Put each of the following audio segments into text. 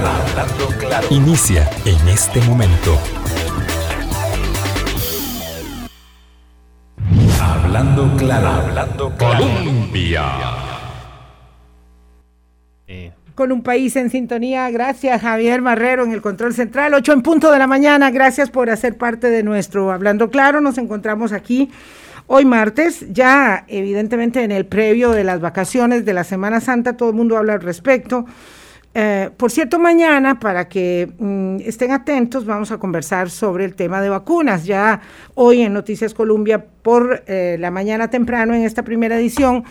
claro, hablando claro. Inicia en este momento. Hablando claro, hablando Colombia. Con un país en sintonía, gracias Javier Marrero en el control central, 8 en punto de la mañana, gracias por hacer parte de nuestro Hablando Claro, nos encontramos aquí Hoy martes, ya evidentemente en el previo de las vacaciones de la Semana Santa, todo el mundo habla al respecto. Eh, por cierto, mañana, para que mm, estén atentos, vamos a conversar sobre el tema de vacunas. Ya hoy en Noticias Colombia, por eh, la mañana temprano, en esta primera edición,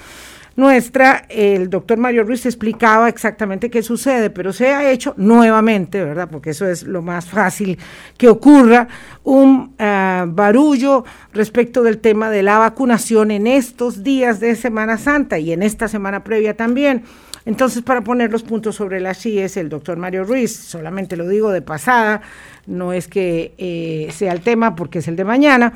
nuestra, el doctor Mario Ruiz explicaba exactamente qué sucede, pero se ha hecho nuevamente, ¿verdad? Porque eso es lo más fácil que ocurra, un ah, barullo respecto del tema de la vacunación en estos días de Semana Santa y en esta semana previa también. Entonces, para poner los puntos sobre las es el doctor Mario Ruiz, solamente lo digo de pasada, no es que eh, sea el tema porque es el de mañana,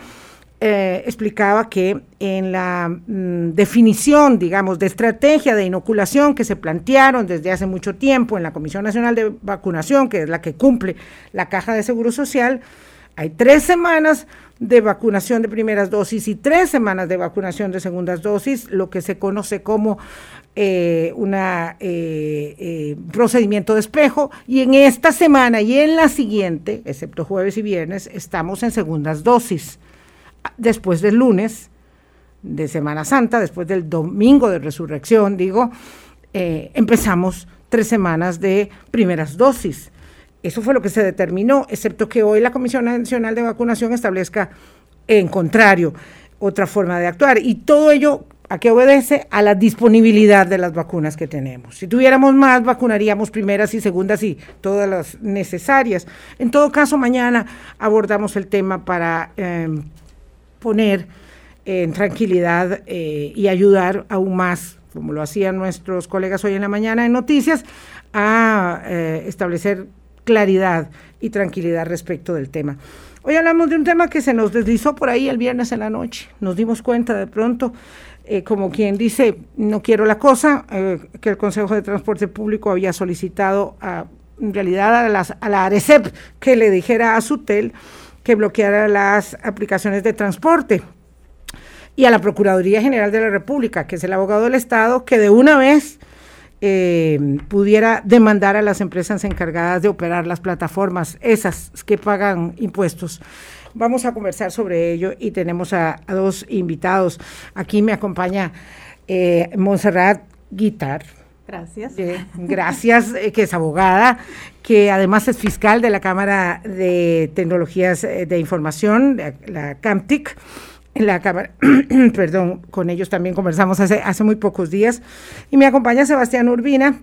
eh, explicaba que en la mm, definición, digamos, de estrategia de inoculación que se plantearon desde hace mucho tiempo en la Comisión Nacional de Vacunación, que es la que cumple la Caja de Seguro Social, hay tres semanas de vacunación de primeras dosis y tres semanas de vacunación de segundas dosis, lo que se conoce como eh, un eh, procedimiento de espejo. Y en esta semana y en la siguiente, excepto jueves y viernes, estamos en segundas dosis después del lunes de Semana Santa, después del domingo de resurrección, digo, eh, empezamos tres semanas de primeras dosis. Eso fue lo que se determinó, excepto que hoy la Comisión Nacional de Vacunación establezca en contrario otra forma de actuar. Y todo ello a qué obedece a la disponibilidad de las vacunas que tenemos. Si tuviéramos más, vacunaríamos primeras y segundas y todas las necesarias. En todo caso, mañana abordamos el tema para em, poner en tranquilidad eh, y ayudar aún más, como lo hacían nuestros colegas hoy en la mañana en noticias, a eh, establecer claridad y tranquilidad respecto del tema. Hoy hablamos de un tema que se nos deslizó por ahí el viernes en la noche. Nos dimos cuenta de pronto, eh, como quien dice, no quiero la cosa, que el Consejo de Transporte Público había solicitado a, en realidad a, las, a la ARECEP que le dijera a Sutel que bloqueara las aplicaciones de transporte. Y a la Procuraduría General de la República, que es el abogado del Estado, que de una vez eh, pudiera demandar a las empresas encargadas de operar las plataformas, esas que pagan impuestos. Vamos a conversar sobre ello y tenemos a, dos invitados. Aquí me acompaña eh, Montserrat Guitar. Gracias. gracias, eh, que es abogada, que además es fiscal de la Cámara de Tecnologías eh, de Información, la, CAMTIC. La Cámara, perdón, con ellos también conversamos hace, hace muy pocos días. Y me acompaña Sebastián Urbina,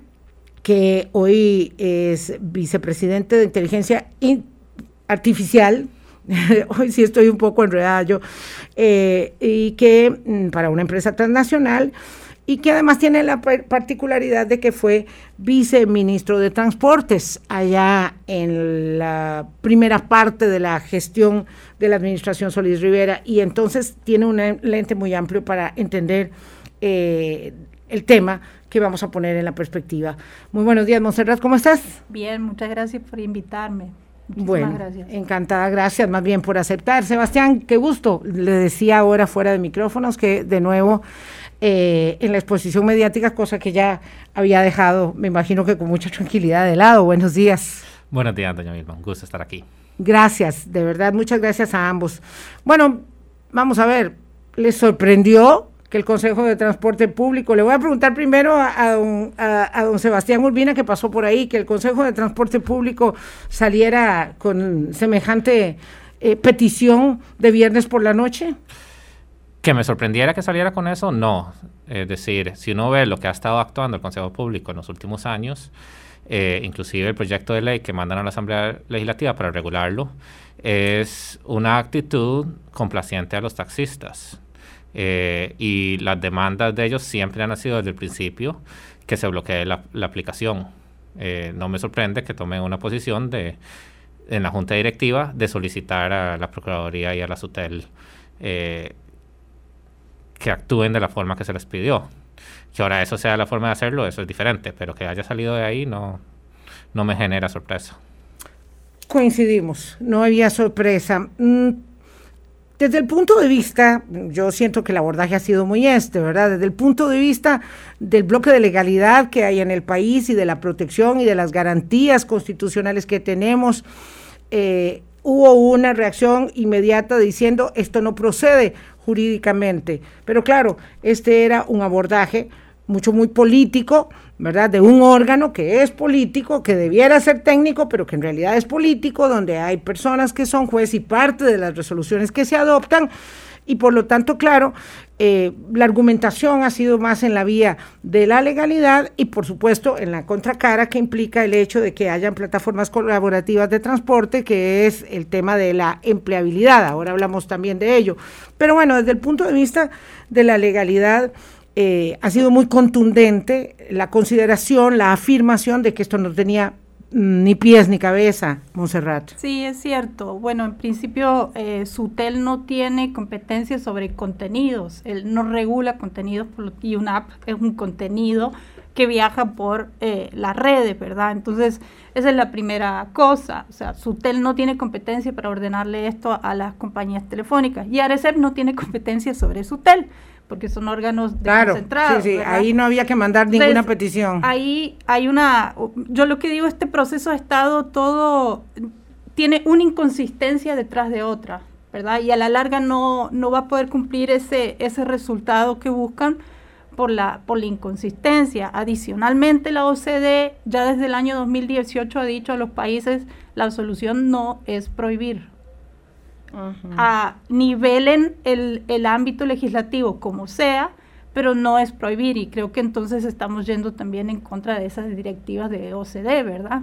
que hoy es vicepresidente de Inteligencia Artificial hoy sí estoy un poco enredada yo, eh, y que mm, para una empresa transnacional y que además tiene la particularidad de que fue viceministro de Transportes allá en la primera parte de la gestión de la administración Solís Rivera y entonces tiene un lente muy amplio para entender eh, el tema que vamos a poner en la perspectiva. Muy buenos días, Monserrat, ¿cómo estás? Bien, muchas gracias por invitarme. Muchísimas bueno, gracias. encantada, gracias más bien por aceptar. Sebastián, qué gusto. Le decía ahora fuera de micrófonos que de nuevo eh, en la exposición mediática, cosa que ya había dejado, me imagino que con mucha tranquilidad de lado. Buenos días. Buenos días, doña Vilma. Un gusto estar aquí. Gracias, de verdad, muchas gracias a ambos. Bueno, vamos a ver, ¿les sorprendió que el Consejo de Transporte Público, le voy a preguntar primero a, don, Sebastián Urbina, que pasó por ahí, que el Consejo de Transporte Público saliera con semejante eh, petición de viernes por la noche? Que me sorprendiera que saliera con eso, no. Es decir, si uno ve lo que ha estado actuando el Consejo Público en los últimos años, eh, inclusive el proyecto de ley que mandan a la Asamblea Legislativa para regularlo, es una actitud complaciente a los taxistas. Eh, y las demandas de ellos siempre han sido desde el principio que se bloquee la, aplicación. Eh, no me sorprende que tomen una posición de, en la Junta Directiva de solicitar a la Procuraduría y a la SUTEL que actúen de la forma que se les pidió. Que ahora eso sea la forma de hacerlo, eso es diferente, pero que haya salido de ahí no, no me genera sorpresa. Coincidimos, no había sorpresa. Mm, desde el punto de vista, yo siento que el abordaje ha sido muy este, ¿verdad? Desde el punto de vista del bloque de legalidad que hay en el país y de la protección y de las garantías constitucionales que tenemos, eh, hubo una reacción inmediata diciendo esto no procede jurídicamente. Pero claro, este era un abordaje mucho, muy político, ¿verdad? De un órgano que es político, que debiera ser técnico, pero que en realidad es político, donde hay personas que son juez y parte de las resoluciones que se adoptan. Y por lo tanto, claro, eh, la argumentación ha sido más en la vía de la legalidad y por supuesto en la contracara que implica el hecho de que hayan plataformas colaborativas de transporte, que es el tema de la empleabilidad. Ahora hablamos también de ello. Pero bueno, desde el punto de vista de la legalidad, eh, ha sido muy contundente la consideración, la afirmación de que esto no tenía ni pies ni cabeza, Monserrat. Sí, es cierto. Bueno, en principio, eh, SUTEL no tiene competencia sobre contenidos. Él no regula contenidos y una app es un contenido que viaja por eh, las redes, ¿verdad? Entonces, esa es la primera cosa. O sea, SUTEL no tiene competencia para ordenarle esto a las compañías telefónicas y ARECEP no tiene competencia sobre SUTEL porque son órganos claro, Sí, sí, ahí no había que mandar ninguna petición. Ahí hay una, yo lo que digo, este proceso ha estado todo, tiene una inconsistencia detrás de otra, ¿verdad? Y a la larga no, no va a poder cumplir ese, ese resultado que buscan por la, por la inconsistencia. Adicionalmente, la OCDE ya desde el año 2018 ha dicho a los países, la solución no es prohibir, a nivelen el, el ámbito legislativo como sea, pero no es prohibir y creo que entonces estamos yendo también en contra de esas directivas de OCDE, ¿verdad?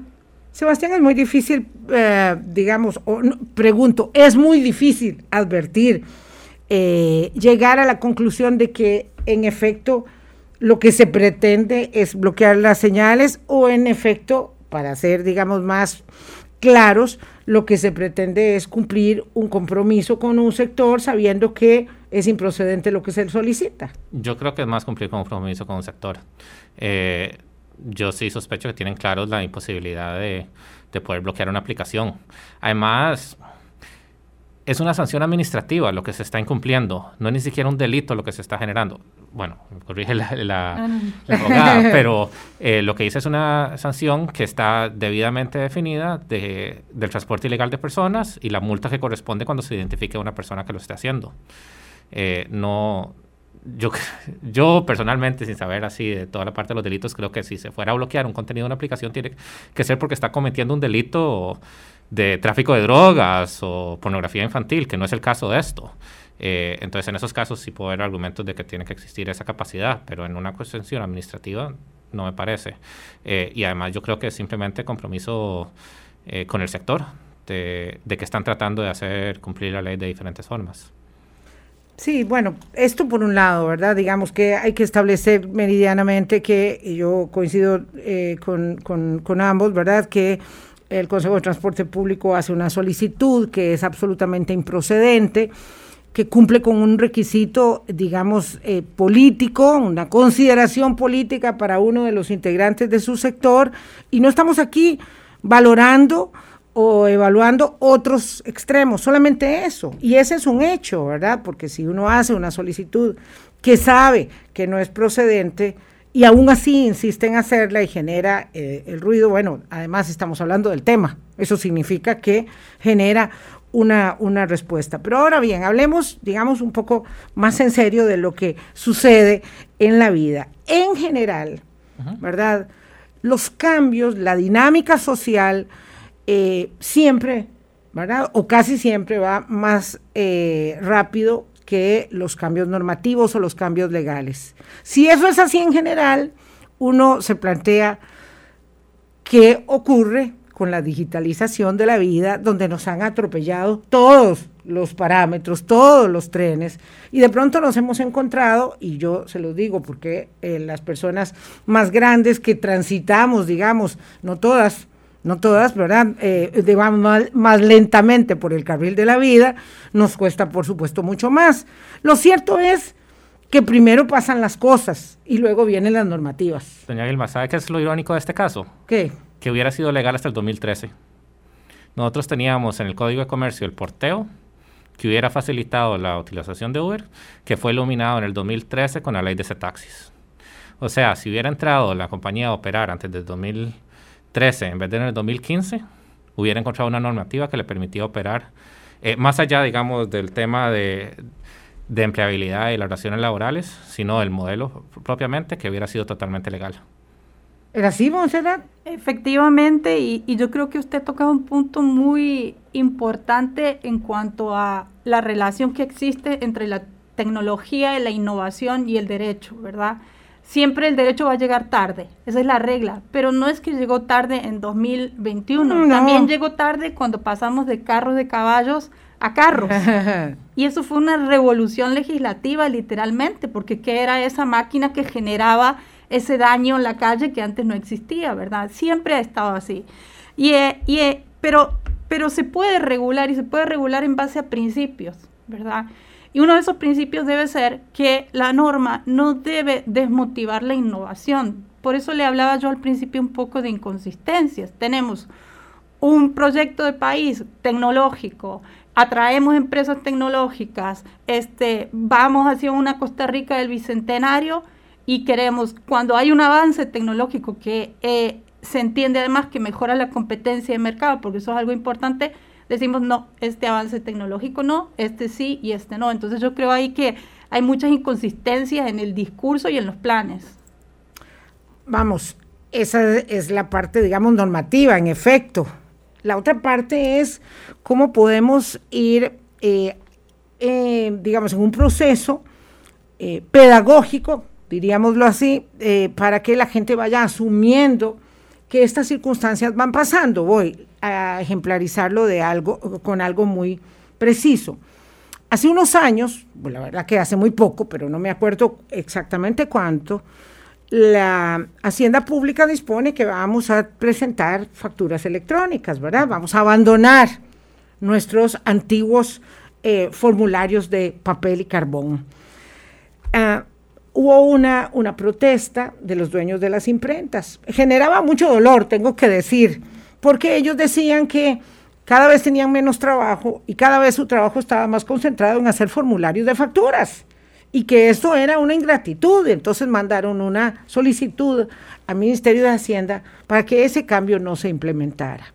Sebastián, es muy difícil, eh, digamos, o, pregunto, es muy difícil advertir, eh, llegar a la conclusión de que en efecto lo que se pretende es bloquear las señales o en efecto, para ser, digamos, más claros, lo que se pretende es cumplir un compromiso con un sector sabiendo que es improcedente lo que se solicita. Yo creo que es más cumplir un compromiso con un sector. Eh, yo sí sospecho que tienen claros la imposibilidad de, de poder bloquear una aplicación. Además, es una sanción administrativa lo que se está incumpliendo, no es ni siquiera un delito lo que se está generando. Bueno, corrige la, la, abogada, pero eh, lo que dice es una sanción que está debidamente definida de, del transporte ilegal de personas y la multa que corresponde cuando se identifique a una persona que lo esté haciendo. Eh, no, yo, yo personalmente, sin saber así de toda la parte de los delitos, creo que si se fuera a bloquear un contenido de una aplicación tiene que ser porque está cometiendo un delito de tráfico de drogas o pornografía infantil, que no es el caso de esto. Eh, entonces, en esos casos sí puedo ver argumentos de que tiene que existir esa capacidad, pero en una cuestión administrativa no me parece. Eh, y además yo creo que es simplemente compromiso eh, con el sector de, de, que están tratando de hacer cumplir la ley de diferentes formas. Sí, bueno, esto por un lado, ¿verdad? Digamos que hay que establecer meridianamente que, y yo coincido con, con, con ambos, ¿verdad? Que el Consejo de Transporte Público hace una solicitud que es absolutamente improcedente, que cumple con un requisito, digamos, eh, político, una consideración política para uno de los integrantes de su sector, y no estamos aquí valorando o evaluando otros extremos, solamente eso. Y ese es un hecho, ¿verdad? Porque si uno hace una solicitud que sabe que no es procedente, y aún así insiste en hacerla y genera eh, el ruido, bueno, además estamos hablando del tema, eso significa que genera una, una respuesta. Pero ahora bien, hablemos, digamos, un poco más en serio de lo que sucede en la vida. En general, ¿verdad? Los cambios, la dinámica social, eh, siempre, ¿verdad? O casi siempre va más eh, rápido que los cambios normativos o los cambios legales. Si eso es así en general, uno se plantea qué ocurre con la digitalización de la vida, donde nos han atropellado todos los parámetros, todos los trenes, y de pronto nos hemos encontrado, y yo se lo digo porque eh, las personas más grandes que transitamos, digamos, no todas, no todas, ¿verdad? Eh, más, más, lentamente por el carril de la vida, nos cuesta, por supuesto, mucho más. Lo cierto es que primero pasan las cosas y luego vienen las normativas. Doña Vilma, ¿sabe qué es lo irónico de este caso? ¿Qué? que hubiera sido legal hasta el 2013. Nosotros teníamos en el Código de Comercio el porteo, que hubiera facilitado la utilización de Uber, que fue iluminado en el 2013 con la ley de taxis. O sea, si hubiera entrado la compañía a operar antes del 2013 en vez de en el 2015, hubiera encontrado una normativa que le permitía operar, eh, más allá, digamos, del tema de, de empleabilidad y las relaciones laborales, sino el modelo propiamente, que hubiera sido totalmente legal. ¿Era así, Monserrat? Efectivamente, y, y, yo creo que usted toca un punto muy importante en cuanto a la relación que existe entre la tecnología, la innovación y el derecho, ¿verdad? Siempre el derecho va a llegar tarde, esa es la regla, pero no es que llegó tarde en 2021, no. también llegó tarde cuando pasamos de carros de caballos a carros. y eso fue una revolución legislativa literalmente, porque ¿qué era esa máquina que generaba ese daño en la calle que antes no existía, ¿verdad? Siempre ha estado así. Y, eh, y eh, pero, pero se puede regular y se puede regular en base a principios, ¿verdad? Y uno de esos principios debe ser que la norma no debe desmotivar la innovación. Por eso le hablaba yo al principio un poco de inconsistencias. Tenemos un proyecto de país tecnológico, atraemos empresas tecnológicas, este, vamos hacia una Costa Rica del Bicentenario y queremos, cuando hay un avance tecnológico que eh, se entiende además que mejora la competencia de mercado, porque eso es algo importante, decimos no, este avance tecnológico no, este sí y este no. Entonces yo creo ahí que hay muchas inconsistencias en el discurso y en los planes. Vamos, esa es la parte, digamos, normativa, en efecto. La otra parte es cómo podemos ir, eh, eh, digamos, en un proceso eh, pedagógico diríamoslo así, para que la gente vaya asumiendo que estas circunstancias van pasando. Voy a ejemplarizarlo de algo, con algo muy preciso. Hace unos años, la verdad que hace muy poco, pero no me acuerdo exactamente cuánto, la Hacienda Pública dispone que vamos a presentar facturas electrónicas, ¿verdad? Vamos a abandonar nuestros antiguos eh, formularios de papel y carbón. Ah, hubo una, una protesta de los dueños de las imprentas. Generaba mucho dolor, tengo que decir, porque ellos decían que cada vez tenían menos trabajo y cada vez su trabajo estaba más concentrado en hacer formularios de facturas y que esto era una ingratitud. Entonces mandaron una solicitud al Ministerio de Hacienda para que ese cambio no se implementara.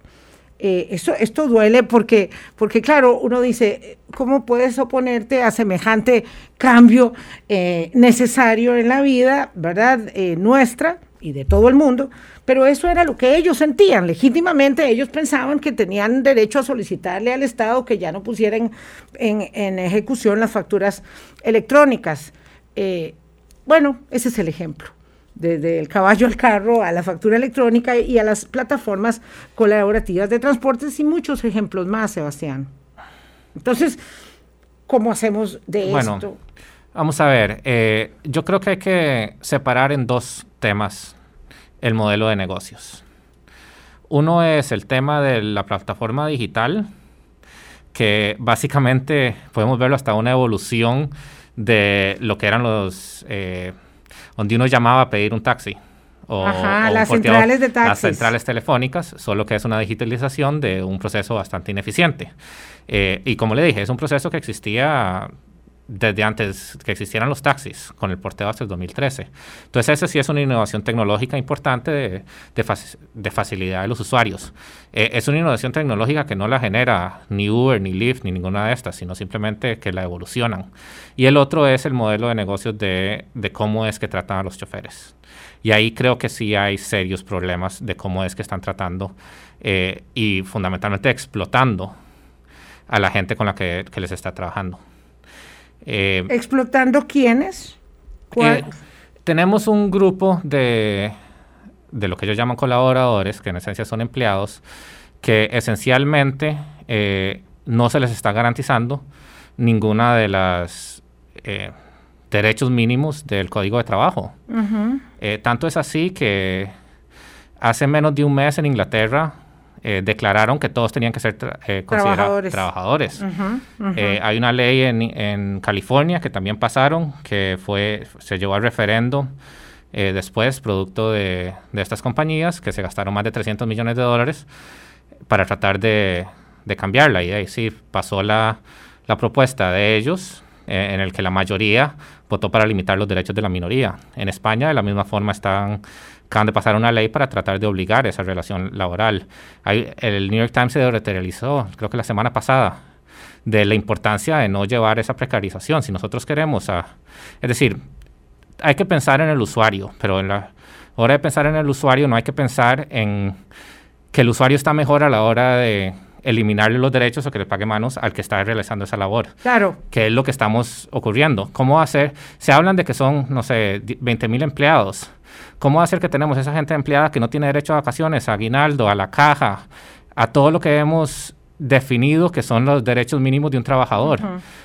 Eh, esto, duele porque, porque, claro, uno dice, ¿cómo puedes oponerte a semejante cambio eh, necesario en la vida, verdad, eh, nuestra y de todo el mundo? Pero eso era lo que ellos sentían. Legítimamente ellos pensaban que tenían derecho a solicitarle al Estado que ya no pusieran en, en ejecución las facturas electrónicas. bueno, ese es el ejemplo desde el caballo al carro, a la factura electrónica y a las plataformas colaborativas de transportes y muchos ejemplos más, Sebastián. Entonces, ¿cómo hacemos de bueno, esto? Vamos a ver, eh, yo creo que hay que separar en dos temas el modelo de negocios. Uno es el tema de la plataforma digital, que básicamente podemos verlo hasta una evolución de lo que eran los... Eh, donde uno llamaba a pedir un taxi. O, Ajá, las centrales de taxis. Las centrales telefónicas, solo que es una digitalización de un proceso bastante ineficiente. Eh, y como le dije, es un proceso que existía desde antes que existieran los taxis, con el porteo hasta el 2013. Entonces, esa sí es una innovación tecnológica importante de, de, facilidad de los usuarios. Eh, es una innovación tecnológica que no la genera ni Uber, ni Lyft, ni ninguna de estas, sino simplemente que la evolucionan. Y el otro es el modelo de negocios de, de cómo es que tratan a los choferes. Y ahí creo que sí hay serios problemas de cómo es que están tratando eh, y fundamentalmente explotando a la gente con la que, que les está trabajando. Eh, ¿Explotando quiénes? Eh, tenemos un grupo de, de lo que ellos llaman colaboradores, que en esencia son empleados, que esencialmente eh, no se les está garantizando ninguna de las derechos mínimos del Código de Trabajo. tanto es así que hace menos de un mes en Inglaterra eh, declararon que todos tenían que ser eh, considerados trabajadores. Eh, hay una ley en, en, California que también pasaron, que fue se llevó al referendo, eh, después, producto de, de, estas compañías que se gastaron más de 300 millones de dólares para tratar de, de cambiarla. Y ahí sí pasó la, la propuesta de ellos, eh, en el que la mayoría votó para limitar los derechos de la minoría. En España, de la misma forma, están acaban de pasar una ley para tratar de obligar esa relación laboral. Hay, el New York Times se materializó, creo que la semana pasada, de la importancia de no llevar esa precarización. Si nosotros queremos, a, es decir, hay que pensar en el usuario, pero en la hora de pensar en el usuario no hay que pensar en que el usuario está mejor a la hora de eliminarle los derechos o que le pague manos al que está realizando esa labor. Claro. Que es lo que estamos ocurriendo. ¿Cómo hacer? Se hablan de que son, no sé, 20 mil empleados. ¿Cómo hacer que tenemos esa gente empleada que no tiene derecho a vacaciones, a aguinaldo, a la caja, a todo lo que hemos definido que son los derechos mínimos de un trabajador?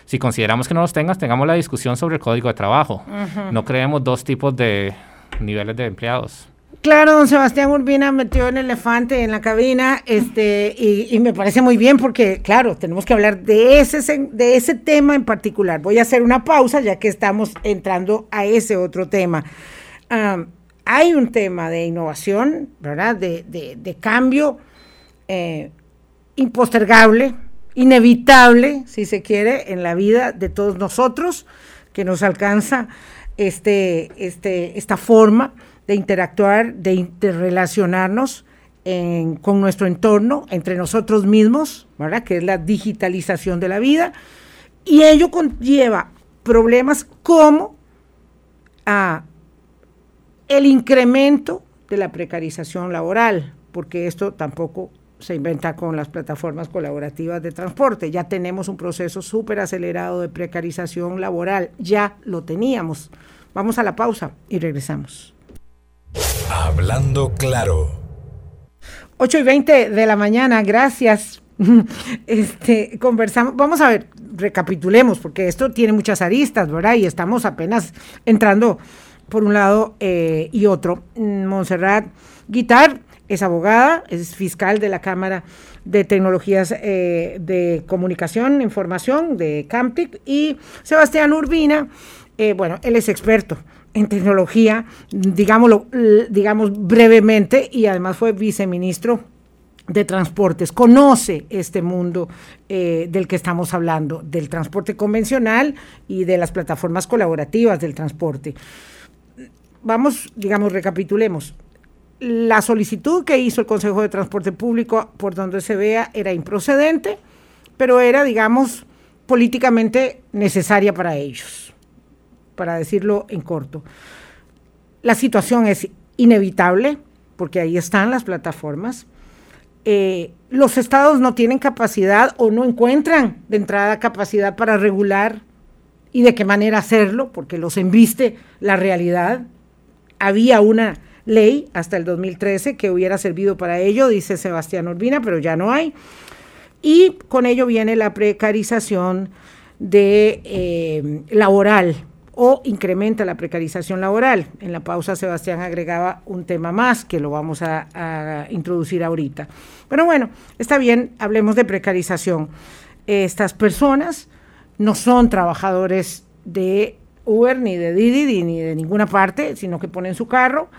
Si consideramos que no los tengas, tengamos la discusión sobre el código de trabajo. No creemos dos tipos de niveles de empleados. Claro, don Sebastián Urbina metió el elefante en la cabina, este, y, me parece muy bien porque, claro, tenemos que hablar de ese, de ese tema en particular. Voy a hacer una pausa ya que estamos entrando a ese otro tema. Hay un tema de innovación, ¿verdad? De, cambio eh, impostergable, inevitable, si se quiere, en la vida de todos nosotros, que nos alcanza este, este, esta forma de interactuar, de interrelacionarnos con nuestro entorno, entre nosotros mismos, ¿verdad? Que es la digitalización de la vida. Y ello conlleva problemas como ah, el incremento de la precarización laboral, porque esto tampoco se inventa con las plataformas colaborativas de transporte. Ya tenemos un proceso súper acelerado de precarización laboral, ya lo teníamos. Vamos a la pausa y regresamos. Hablando claro. 8 y 20 de la mañana, gracias. Este, conversamos, vamos a ver, recapitulemos, porque esto tiene muchas aristas, ¿verdad? Y estamos apenas entrando por un lado eh, y otro. Mm, Montserrat Guitar es abogada, es fiscal de la Cámara de Tecnologías eh, de Comunicación, Información de CAMTIC, y Sebastián Urbina, eh, bueno, él es experto en tecnología, digámoslo, digamos brevemente, y además fue viceministro de transportes, conoce este mundo del que estamos hablando, del transporte convencional y de las plataformas colaborativas del transporte. Vamos, digamos, recapitulemos. La solicitud que hizo el Consejo de Transporte Público, por donde se vea, era improcedente, pero era, digamos, políticamente necesaria para ellos para decirlo en corto. La situación es inevitable, porque ahí están las plataformas. Eh, los estados no tienen capacidad o no encuentran de entrada capacidad para regular y de qué manera hacerlo, porque los embiste la realidad. Había una ley hasta el 2013 que hubiera servido para ello, dice Sebastián Urbina, pero ya no hay. Y con ello viene la precarización de eh, laboral o incrementa la precarización laboral. En la pausa Sebastián agregaba un tema más que lo vamos a, introducir ahorita. Pero bueno, está bien, hablemos de precarización. Estas personas no son trabajadores de Uber, ni de Didi, ni de ninguna parte, sino que ponen su carro,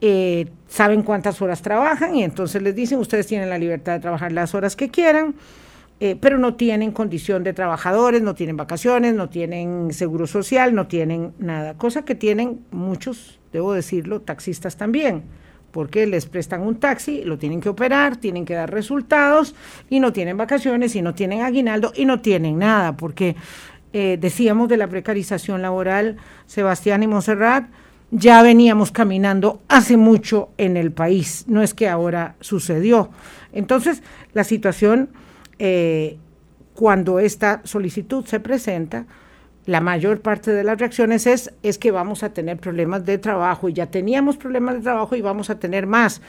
eh, saben cuántas horas trabajan y entonces les dicen, ustedes tienen la libertad de trabajar las horas que quieran eh, pero no tienen condición de trabajadores, no tienen vacaciones, no tienen seguro social, no tienen nada, cosa que tienen muchos, debo decirlo, taxistas también, porque les prestan un taxi, lo tienen que operar, tienen que dar resultados y no tienen vacaciones y no tienen aguinaldo y no tienen nada, porque eh, decíamos de la precarización laboral, Sebastián y Monserrat, ya veníamos caminando hace mucho en el país, no es que ahora sucedió. Entonces, la situación eh, cuando esta solicitud se presenta, la mayor parte de las reacciones es, es que vamos a tener problemas de trabajo y ya teníamos problemas de trabajo y vamos a tener más.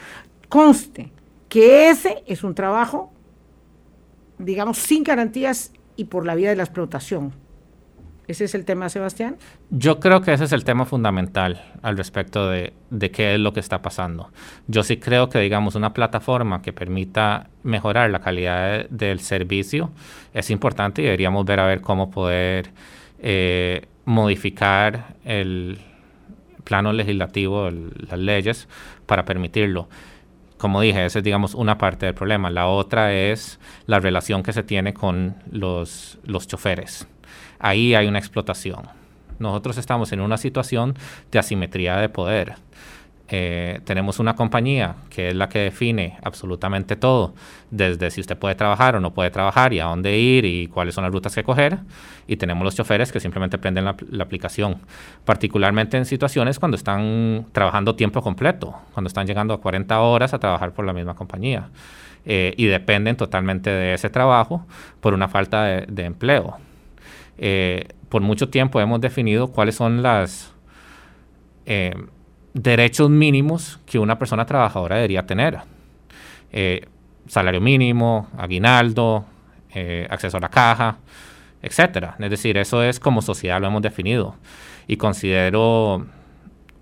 Conste que ese es un trabajo, digamos, sin garantías y por la vía de la explotación. ¿Ese es el tema, Sebastián? Yo creo que ese es el tema fundamental al respecto de, qué es lo que está pasando. Yo sí creo que, digamos, una plataforma que permita mejorar la calidad del servicio es importante y deberíamos ver a ver cómo poder eh, modificar el, plano legislativo, las leyes, para permitirlo. Como dije, esa es, digamos, una parte del problema. La otra es la relación que se tiene con los, los choferes. Ahí hay una explotación. Nosotros estamos en una situación de asimetría de poder eh, tenemos una compañía que es la que define absolutamente todo, desde si usted puede trabajar o no puede trabajar y a dónde ir y cuáles son las rutas que coger. Y tenemos los choferes que simplemente prenden la, aplicación, particularmente en situaciones cuando están trabajando tiempo completo, cuando están llegando a 40 horas a trabajar por la misma compañía. Eh, y dependen totalmente de ese trabajo por una falta de, empleo. Eh, por mucho tiempo hemos definido cuáles son las derechos mínimos que una persona trabajadora debería tener. Eh, salario mínimo, aguinaldo, eh, acceso a la caja, etcétera. Es decir, eso es como sociedad lo hemos definido. Y considero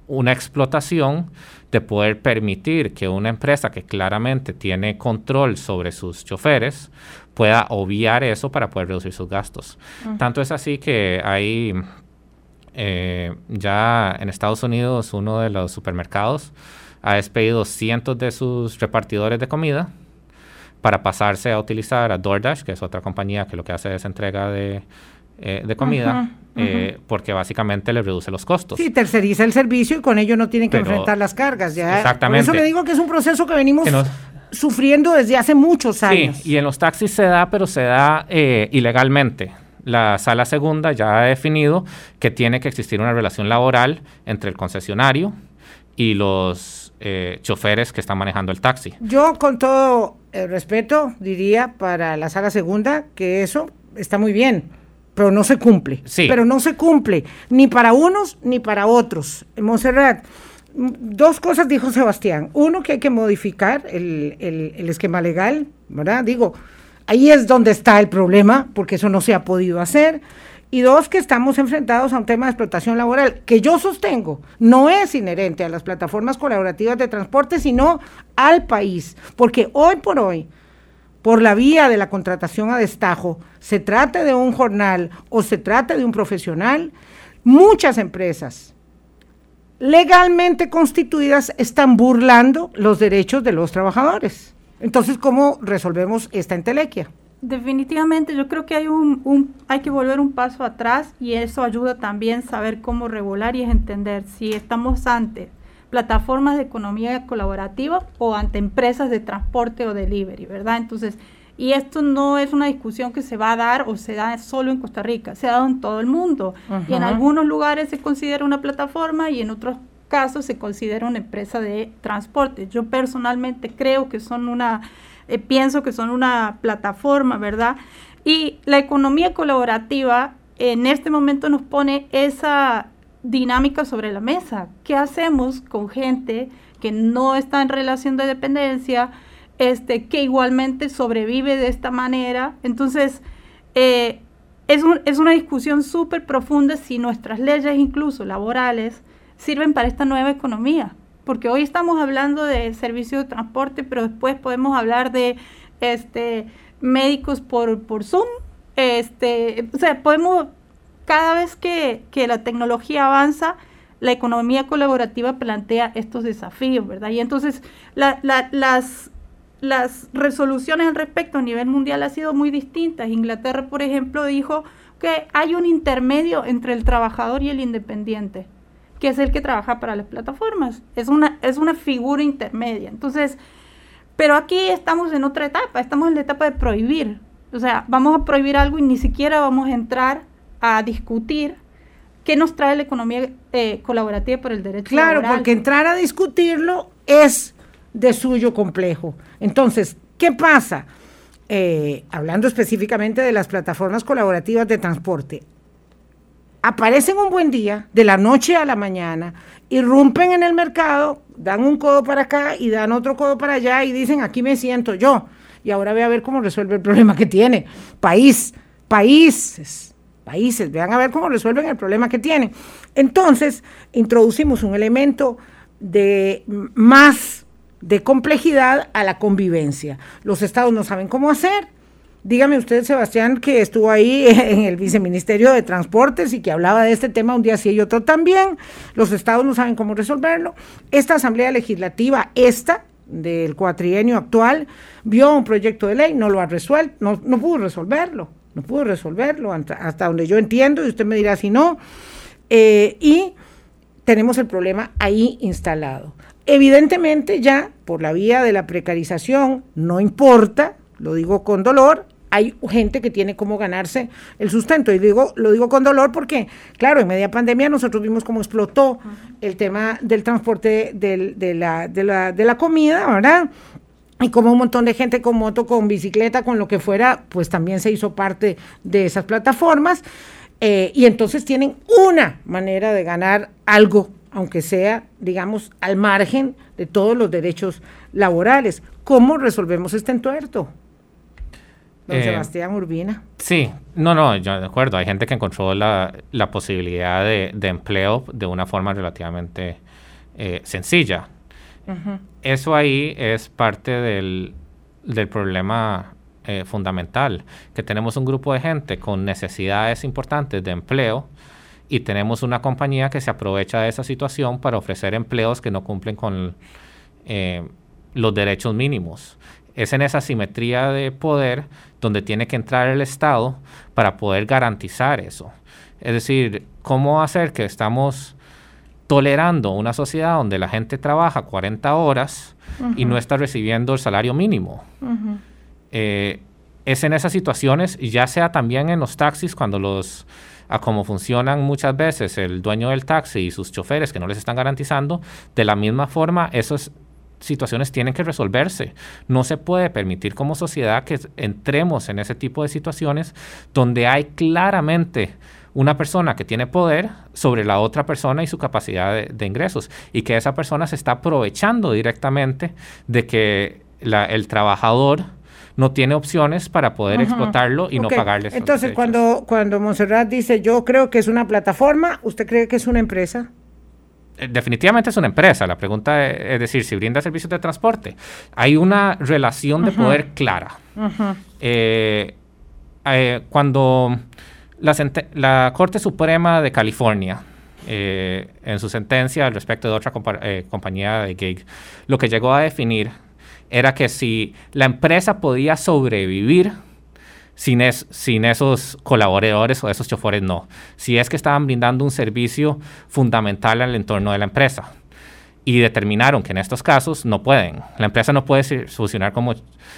una explotación de poder permitir que una empresa que claramente tiene control sobre sus choferes pueda obviar eso para poder reducir sus gastos. Tanto es así que hay eh, ya en Estados Unidos uno de los supermercados ha despedido cientos de sus repartidores de comida para pasarse a utilizar a DoorDash, que es otra compañía que lo que hace es entrega de, eh, comida, eh, porque básicamente le reduce los costos. Sí, terceriza el servicio y con ello no tienen que enfrentar las cargas. Ya. Exactamente. Por eso le digo que es un proceso que venimos sufriendo desde hace muchos años. Sí, y en los taxis se da, pero se da ilegalmente la sala segunda ya ha definido que tiene que existir una relación laboral entre el concesionario y los eh, choferes que están manejando el taxi. Yo con todo el respeto diría para la sala segunda que eso está muy bien, pero no se cumple. Sí. Pero no se cumple ni para unos ni para otros. En Montserrat, dos cosas dijo Sebastián. Uno, que hay que modificar el, el esquema legal, ¿verdad? Digo, Ahí es donde está el problema, porque eso no se ha podido hacer. Y dos, que estamos enfrentados a un tema de explotación laboral, que yo sostengo, no es inherente a las plataformas colaborativas de transporte, sino al país. Porque hoy por hoy, por la vía de la contratación a destajo, se trate de un jornal o se trate de un profesional, muchas empresas legalmente constituidas están burlando los derechos de los trabajadores. Entonces, ¿cómo resolvemos esta entelequia? Definitivamente, yo creo que hay un, hay que volver un paso atrás y eso ayuda también a saber cómo regular y entender si estamos ante plataformas de economía colaborativa o ante empresas de transporte o delivery, ¿verdad? Entonces, y esto no es una discusión que se va a dar o se da solo en Costa Rica, se ha dado en todo el mundo. Y en algunos lugares se considera una plataforma y en otros caso se considera una empresa de transporte. Yo personalmente creo que son una, eh, pienso que son una plataforma, ¿verdad? Y la economía colaborativa en este momento nos pone esa dinámica sobre la mesa. ¿Qué hacemos con gente que no está en relación de dependencia, este, que igualmente sobrevive de esta manera? Entonces, eh, es, es una discusión súper profunda si nuestras leyes, incluso laborales, sirven para esta nueva economía. Porque hoy estamos hablando de servicios de transporte, pero después podemos hablar de este, médicos por, por Zoom. Este, o sea, podemos, cada vez que, la tecnología avanza, la economía colaborativa plantea estos desafíos, ¿verdad? Y entonces las, resoluciones al respecto a nivel mundial han sido muy distintas. Inglaterra, por ejemplo, dijo que hay un intermedio entre el trabajador y el independiente que es el que trabaja para las plataformas. Es una, es una figura intermedia. Entonces, pero aquí estamos en otra etapa, estamos en la etapa de prohibir. O sea, vamos a prohibir algo y ni siquiera vamos a entrar a discutir qué nos trae la economía eh, colaborativa por el derecho Claro, porque entrar a discutirlo es de suyo complejo. Entonces, ¿qué pasa? Eh, hablando específicamente de las plataformas colaborativas de transporte, aparecen un buen día, de la noche a la mañana, irrumpen en el mercado, dan un codo para acá y dan otro codo para allá y dicen, aquí me siento yo. Y ahora voy a ver cómo resuelve el problema que tiene. País, países, países, vean a ver cómo resuelven el problema que tienen. Entonces, introducimos un elemento de más de complejidad a la convivencia. Los estados no saben cómo hacer, Dígame usted, Sebastián, que estuvo ahí en el viceministerio de Transportes y que hablaba de este tema un día sí y otro también. Los estados no saben cómo resolverlo. Esta Asamblea Legislativa, esta del cuatrienio actual, vio un proyecto de ley, no lo ha resuelto, no, no pudo resolverlo, no pudo resolverlo hasta, donde yo entiendo, y usted me dirá si no. Eh, y tenemos el problema ahí instalado. Evidentemente ya por la vía de la precarización, no importa, lo digo con dolor, hay gente que tiene cómo ganarse el sustento. Y digo, lo digo con dolor porque, claro, en media pandemia nosotros vimos cómo explotó el tema del transporte de, la, de, la, de la comida, ¿verdad? Y como un montón de gente con moto, con bicicleta, con lo que fuera, pues también se hizo parte de esas plataformas. Eh, y entonces tienen una manera de ganar algo, aunque sea, digamos, al margen de todos los derechos laborales. ¿Cómo resolvemos este entuerto? Don eh, Sebastián Urbina. Sí, no, no, yo de acuerdo. Hay gente que encontró la, la posibilidad de, de, empleo de una forma relativamente eh, sencilla. Eso ahí es parte del, del problema eh, fundamental, que tenemos un grupo de gente con necesidades importantes de empleo y tenemos una compañía que se aprovecha de esa situación para ofrecer empleos que no cumplen con los derechos mínimos es en esa simetría de poder donde tiene que entrar el Estado para poder garantizar eso. Es decir, cómo hacer que estamos tolerando una sociedad donde la gente trabaja 40 horas y no está recibiendo el salario mínimo. Eh, es en esas situaciones, ya sea también en los taxis, cuando los a cómo funcionan muchas veces el dueño del taxi y sus choferes que no les están garantizando, de la misma forma, eso es situaciones tienen que resolverse. No se puede permitir como sociedad que entremos en ese tipo de situaciones donde hay claramente una persona que tiene poder sobre la otra persona y su capacidad de, ingresos y que esa persona se está aprovechando directamente de que el trabajador no tiene opciones para poder explotarlo y no pagarle. Entonces, cuando, cuando Monserrat dice yo creo que es una plataforma, ¿usted cree que es una empresa? Eh, definitivamente es una empresa. La pregunta es, decir, si brinda servicios de transporte. Hay una relación de poder clara. Eh, eh, cuando la, Corte Suprema de California, en su sentencia al respecto de otra compañía de gig, lo que llegó a definir era que si la empresa podía sobrevivir sin, sin esos colaboradores o esos choferes no. Si es que estaban brindando un servicio fundamental al entorno de la empresa. Y determinaron que en estos casos no pueden. La empresa no puede funcionar como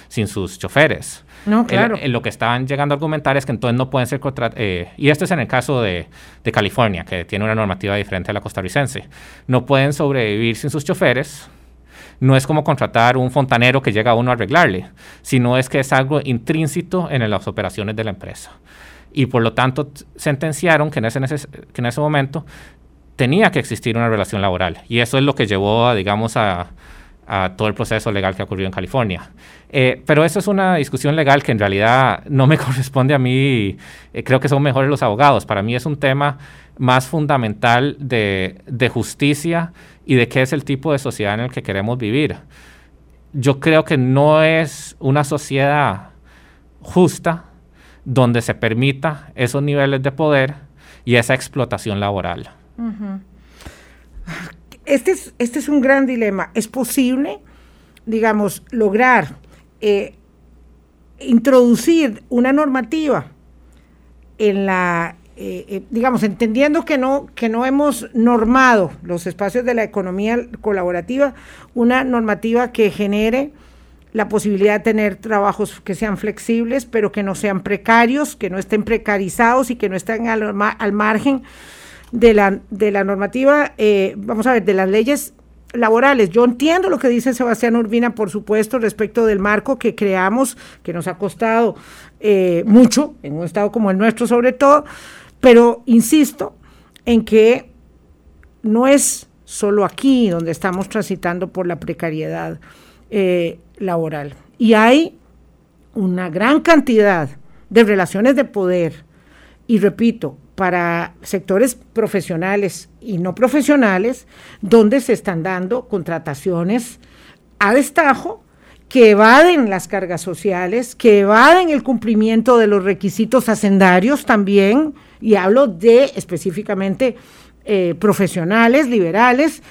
sin sus choferes. No, claro. lo que estaban llegando a argumentar es que entonces no pueden ser contratados. Eh, y esto es en el caso de, de California, que tiene una normativa diferente a la costarricense. No pueden sobrevivir sin sus choferes no es como contratar un fontanero que llega a uno a arreglarle, sino es que es algo intrínseco en las operaciones de la empresa. Y por lo tanto sentenciaron que en ese, que en ese momento tenía que existir una relación laboral. Y eso es lo que llevó, a, digamos, a, todo el proceso legal que ocurrió en California. Eh, pero eso es una discusión legal que en realidad no me corresponde a mí, eh, creo que son mejores los abogados. Para mí es un tema más fundamental de, de justicia y de qué es el tipo de sociedad en el que queremos vivir. Yo creo que no es una sociedad justa donde se permita esos niveles de poder y esa explotación laboral. Este, es, este es un gran dilema. ¿Es posible, digamos, lograr eh, introducir una normativa en la eh, eh, digamos, entendiendo que no, que no hemos normado los espacios de la economía colaborativa, una normativa que genere la posibilidad de tener trabajos que sean flexibles, pero que no sean precarios, que no estén precarizados y que no estén al, margen de la, de la normativa, eh, vamos a ver, de las leyes laborales. Yo entiendo lo que dice Sebastián Urbina, por supuesto, respecto del marco que creamos, que nos ha costado mucho, en un estado como el nuestro sobre todo, pero insisto en que no es solo aquí donde estamos transitando por la precariedad eh, laboral. Y hay una gran cantidad de relaciones de poder, y repito, para sectores profesionales y no profesionales, donde se están dando contrataciones a destajo que evaden las cargas sociales, que evaden el cumplimiento de los requisitos hacendarios también, y hablo de específicamente eh, profesionales, liberales,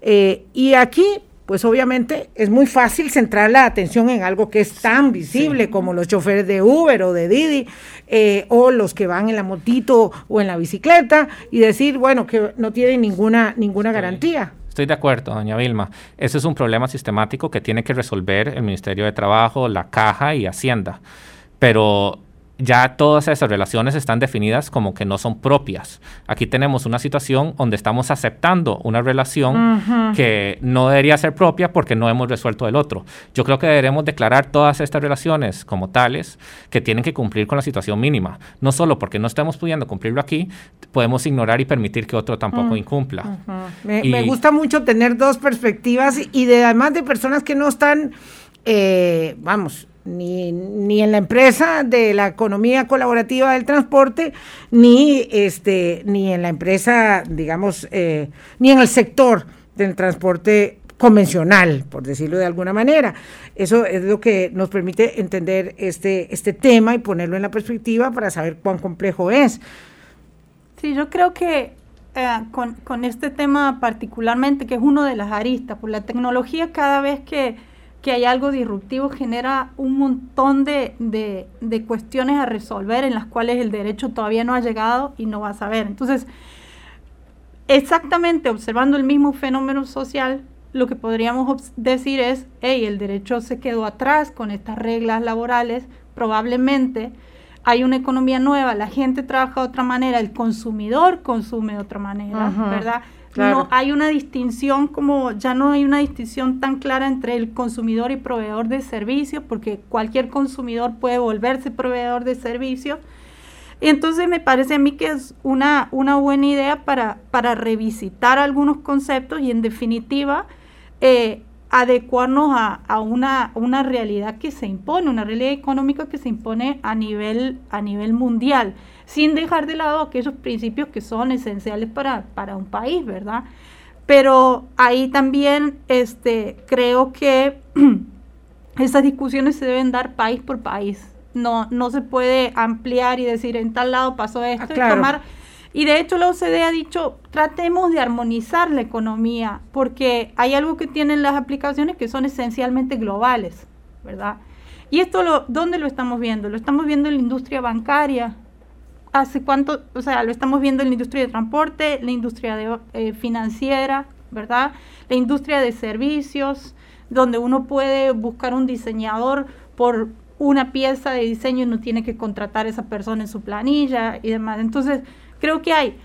eh, y aquí pues obviamente es muy fácil centrar la atención en algo que es tan visible como los choferes de Uber o de Didi eh, o los que van en la motito o en la bicicleta y decir, bueno, que no tienen ninguna, ninguna garantía. Estoy de acuerdo, doña Vilma. Ese es un problema sistemático que tiene que resolver el Ministerio de Trabajo, la Caja y Hacienda. Pero ya todas esas relaciones están definidas como que no son propias. Aquí tenemos una situación donde estamos aceptando una relación que no debería ser propia porque no hemos resuelto el otro. Yo creo que deberemos declarar todas estas relaciones como tales que tienen que cumplir con la situación mínima. No solo porque no estamos pudiendo cumplirlo aquí, podemos ignorar y permitir que otro tampoco mm. incumpla. me, gusta mucho tener dos perspectivas y de, además de personas que no están, eh, vamos, ni, ni, en la empresa de la economía colaborativa del transporte, ni, este, ni en la empresa, digamos, eh, ni en el sector del transporte convencional, por decirlo de alguna manera. Eso es lo que nos permite entender este, este tema y ponerlo en la perspectiva para saber cuán complejo es. Sí, yo creo que eh, con, con este tema particularmente, que es uno de las aristas, por la tecnología cada vez que que hay algo disruptivo genera un montón de, de, cuestiones a resolver en las cuales el derecho todavía no ha llegado y no va a saber. Entonces, exactamente observando el mismo fenómeno social, lo que podríamos decir es, hey, el derecho se quedó atrás con estas reglas laborales, probablemente hay una economía nueva, la gente trabaja de otra manera, el consumidor consume de otra manera, ¿verdad? No hay una distinción como ya no hay una distinción tan clara entre el consumidor y proveedor de servicios, porque cualquier consumidor puede volverse proveedor de servicios. Entonces me parece a mí que es una, una buena idea para, para revisitar algunos conceptos y en definitiva eh, adecuarnos a, a una, una, realidad que se impone, una realidad económica que se impone a nivel, a nivel mundial sin dejar de lado aquellos principios que son esenciales para, para un país, ¿verdad? Pero ahí también este, creo que esas discusiones se deben dar país por país. No, no se puede ampliar y decir en tal lado pasó esto y tomar. Y de hecho la OCDE ha dicho, tratemos de armonizar la economía, porque hay algo que tienen las aplicaciones que son esencialmente globales, ¿verdad? Y esto, lo, ¿dónde lo estamos viendo? Lo estamos viendo en la industria bancaria, hace cuánto, o sea, lo estamos viendo en la industria de transporte, la industria eh, financiera, ¿verdad? La industria de servicios, donde uno puede buscar un diseñador por una pieza de diseño y no tiene que contratar a esa persona en su planilla y demás. Entonces, creo que hay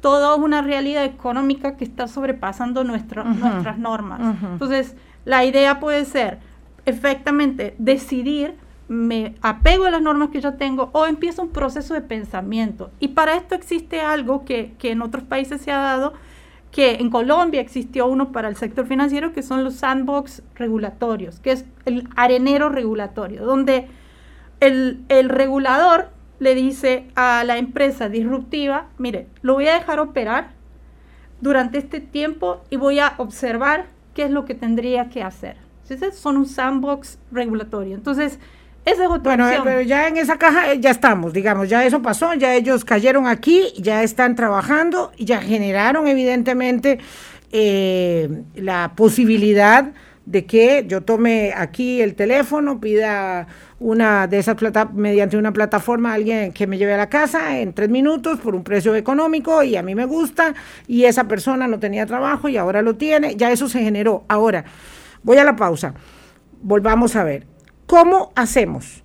toda una realidad económica que está sobrepasando nuestras normas. Entonces, la idea puede ser efectivamente decidir me apego a las normas que yo tengo o empiezo un proceso de pensamiento. Y para esto existe algo que, en otros países se ha dado, que en Colombia existió uno para el sector financiero, que son los sandbox regulatorios, que es el arenero regulatorio, donde el, el regulador le dice a la empresa disruptiva, mire, lo voy a dejar operar durante este tiempo y voy a observar qué es lo que tendría que hacer. Entonces, son un sandbox regulatorio. Entonces, esa es otra bueno, pero ya en esa caja eh, ya estamos, digamos, ya eso pasó, ya ellos cayeron aquí, ya están trabajando, ya generaron evidentemente eh, la posibilidad de que yo tome aquí el teléfono, pida una de esas plata mediante una plataforma alguien que me lleve a la casa en tres minutos por un precio económico y a mí me gusta y esa persona no tenía trabajo y ahora lo tiene, ya eso se generó. Ahora, voy a la pausa. Volvamos a ver. ¿Cómo hacemos?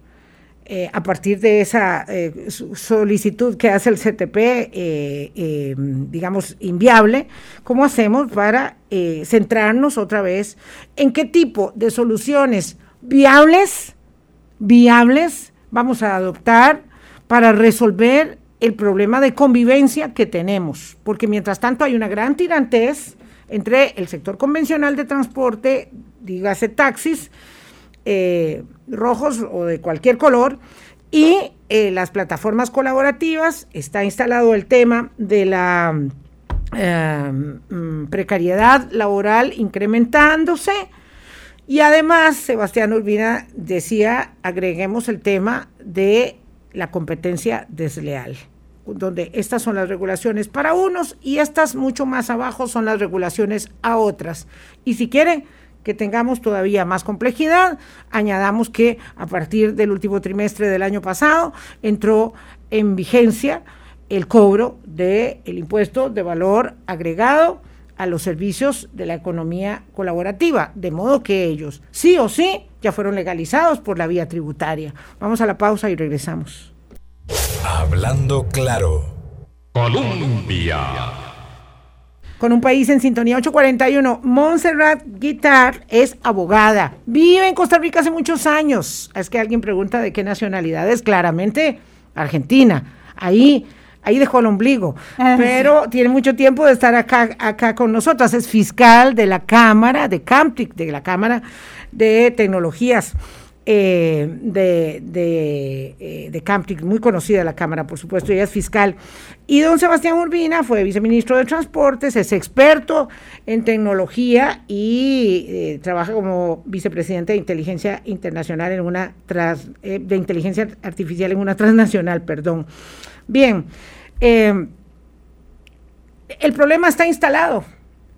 Eh, a partir de esa eh, solicitud que hace el CTP, eh, digamos, inviable, ¿cómo hacemos para centrarnos otra vez en qué tipo de soluciones viables, viables vamos a adoptar para resolver el problema de convivencia que tenemos? Porque mientras tanto hay una gran tirantez entre el sector convencional de transporte, dígase taxis, eh, rojos o de cualquier color. Y eh, las plataformas colaborativas, está instalado el tema de la eh, mm, precariedad laboral incrementándose Y además, Sebastián Urbina decía, agreguemos el tema de la competencia desleal, donde estas son las regulaciones para unos y estas mucho más abajo son las regulaciones a otras. Y si quieren que tengamos todavía más complejidad, añadamos que a partir del último trimestre del año pasado entró en vigencia el cobro del el impuesto de valor agregado a los servicios de la economía colaborativa, de modo que ellos, sí o sí, ya fueron legalizados por la vía tributaria. Vamos a la pausa y regresamos. Hablando claro. Colombia. Con un país en sintonía 841, Montserrat Guitar es abogada. Vive en Costa Rica hace muchos años. Es que alguien pregunta de qué nacionalidad es. Claramente, Argentina. Ahí ahí dejó el ombligo, ah, pero tiene mucho tiempo de estar acá, acá con nosotras. Es fiscal de la Cámara de Camtic, de la Cámara de Tecnologías. Eh, de, de, eh, muy conocida la Cámara, por supuesto, ella es fiscal. Y don Sebastián Urbina fue viceministro de Transportes, es experto en tecnología y eh, trabaja como vicepresidente de inteligencia internacional en una tras, de inteligencia artificial en una transnacional, perdón. Bien, em, el problema está instalado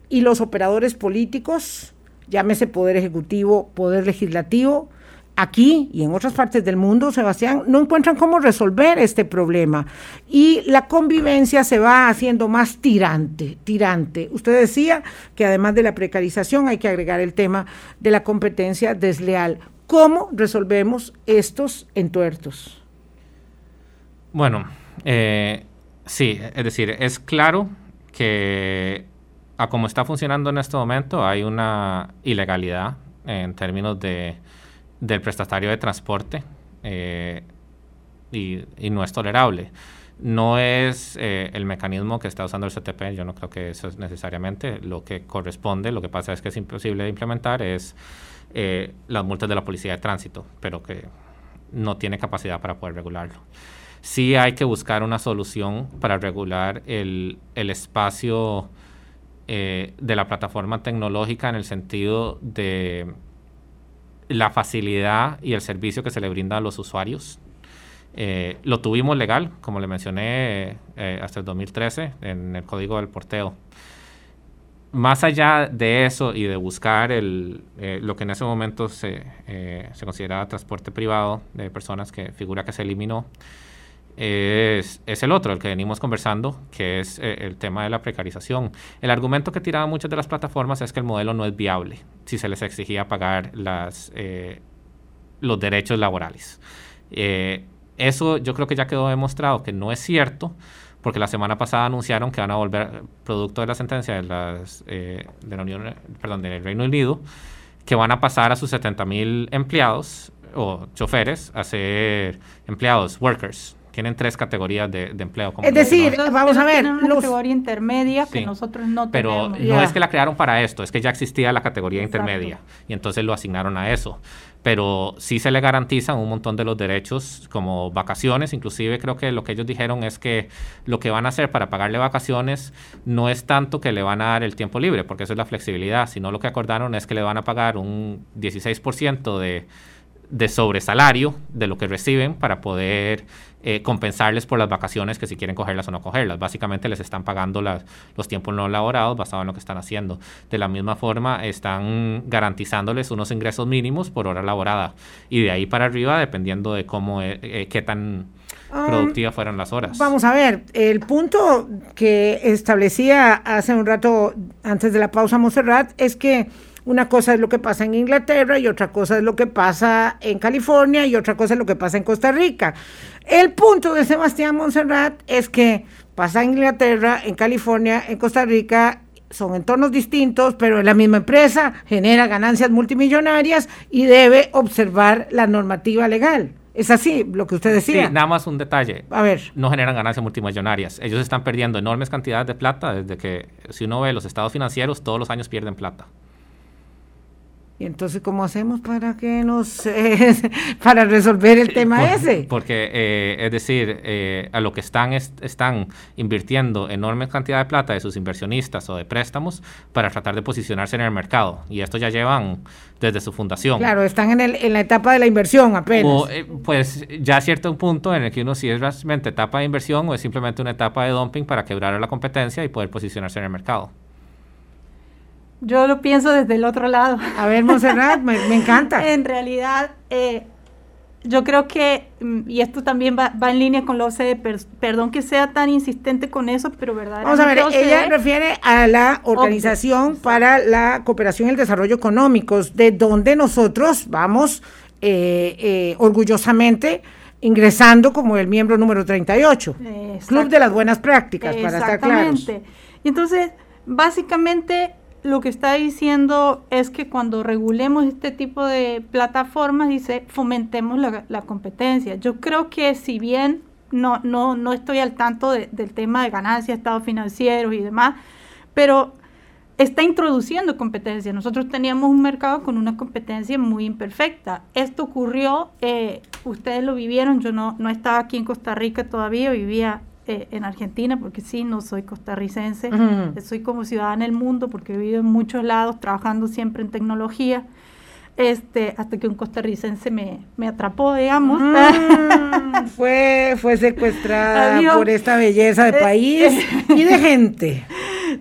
y los operadores políticos, llámese Poder Ejecutivo, Poder Legislativo, aquí y en otras partes del mundo, Sebastián, no encuentran cómo resolver este problema. Y la convivencia se va haciendo más tirante, tirante. Usted decía que además de la precarización hay que agregar el tema de la competencia desleal. ¿Cómo resolvemos estos entuertos? Bueno, eh, sí, es decir, es claro que a como está funcionando en este momento hay una ilegalidad en términos de, del prestatario de transporte eh, y, no es tolerable. No es eh, el mecanismo que está usando el CTP, yo no creo que eso es necesariamente lo que corresponde, lo que pasa es que es imposible de implementar, es las multas de la policía de tránsito, pero que no tiene capacidad para poder regularlo sí hay que buscar una solución para regular el, espacio eh, de la plataforma tecnológica en el sentido de la facilidad y el servicio que se le brinda a los usuarios. Eh, lo tuvimos legal, como le mencioné, eh, hasta el 2013 en el código del porteo. Más allá de eso y de buscar el, lo que en ese momento se, se consideraba transporte privado de personas que figura que se eliminó, es, el otro, el que venimos conversando, que es eh, el tema de la precarización. El argumento que tiraban muchas de las plataformas es que el modelo no es viable si se les exigía pagar las, eh, los derechos laborales. Eh, eso yo creo que ya quedó demostrado que no es cierto, porque la semana pasada anunciaron que van a volver, producto de la sentencia de, las, de la Unión, perdón, del Reino Unido, que van a pasar a sus 70 mil empleados o choferes a ser empleados, workers, tienen tres categorías de, empleo. es decir, vamos a ver. Una categoría intermedia que nosotros no pero tenemos. Pero no es que la crearon para esto, es que ya existía la categoría intermedia y entonces lo asignaron a eso. Pero sí se le garantizan un montón de los derechos como vacaciones, inclusive creo que lo que ellos dijeron es que lo que van a hacer para pagarle vacaciones no es tanto que le van a dar el tiempo libre, porque eso es la flexibilidad, sino lo que acordaron es que le van a pagar un 16% de de sobresalario de lo que reciben para poder eh, compensarles por las vacaciones que si quieren cogerlas o no cogerlas. Básicamente les están pagando las, los tiempos no laborados basado en lo que están haciendo. De la misma forma están garantizándoles unos ingresos mínimos por hora laborada y de ahí para arriba dependiendo de cómo, eh, eh, qué tan um, productivas fueron las horas. Vamos a ver, el punto que establecía hace un rato antes de la pausa Monserrat es que una cosa es lo que pasa en Inglaterra y otra cosa es lo que pasa en California y otra cosa es lo que pasa en Costa Rica. El punto de Sebastián Monserrat es que pasa en Inglaterra, en California, en Costa Rica son entornos distintos, pero la misma empresa genera ganancias multimillonarias y debe observar la normativa legal. Es así lo que usted decía. Sí, nada más un detalle. A ver. No generan ganancias multimillonarias. Ellos están perdiendo enormes cantidades de plata desde que, si uno ve los estados financieros, todos los años pierden plata. Y entonces, ¿cómo hacemos para que nos, eh, para resolver el tema ese? Porque, eh, es decir, eh, a lo que están, están invirtiendo enorme cantidad de plata de sus inversionistas o de préstamos para tratar de posicionarse en el mercado. Y esto ya llevan desde su fundación. Claro, están en, el, en la etapa de la inversión apenas. pues ya a cierto punto en el que uno si es realmente etapa de inversión o es simplemente una etapa de dumping para quebrar la competencia y poder posicionarse en el mercado. Yo lo pienso desde el otro lado. A ver, Monserrat, me, encanta. En realidad, eh, yo creo que, mm, y esto también va, en línea con la OCDE, perdón que sea tan insistente con eso, pero verdaderamente... Vamos a ver, ella refiere a la Organización para la Cooperación y el Desarrollo Económicos, de donde nosotros vamos eh, eh, orgullosamente ingresando como el miembro número 38, Club de las Buenas Prácticas, para estar claros. Exactamente. Y entonces, básicamente lo que está diciendo es que cuando regulemos este tipo de plataformas, dice, fomentemos la, competencia. Yo creo que si bien no, no, no estoy al tanto del tema de ganancias, estados financieros y demás, pero está introduciendo competencia. Nosotros teníamos un mercado con una competencia muy imperfecta. Esto ocurrió, eh, ustedes lo vivieron, yo no, no estaba aquí en Costa Rica todavía, vivía eh, en Argentina, porque sí, no soy costarricense, soy como ciudadana del mundo, porque he vivido en muchos lados, trabajando siempre en tecnología, este, hasta que un costarricense me, me atrapó, digamos. Mm, fue, fue secuestrada por esta belleza de eh, país y de gente.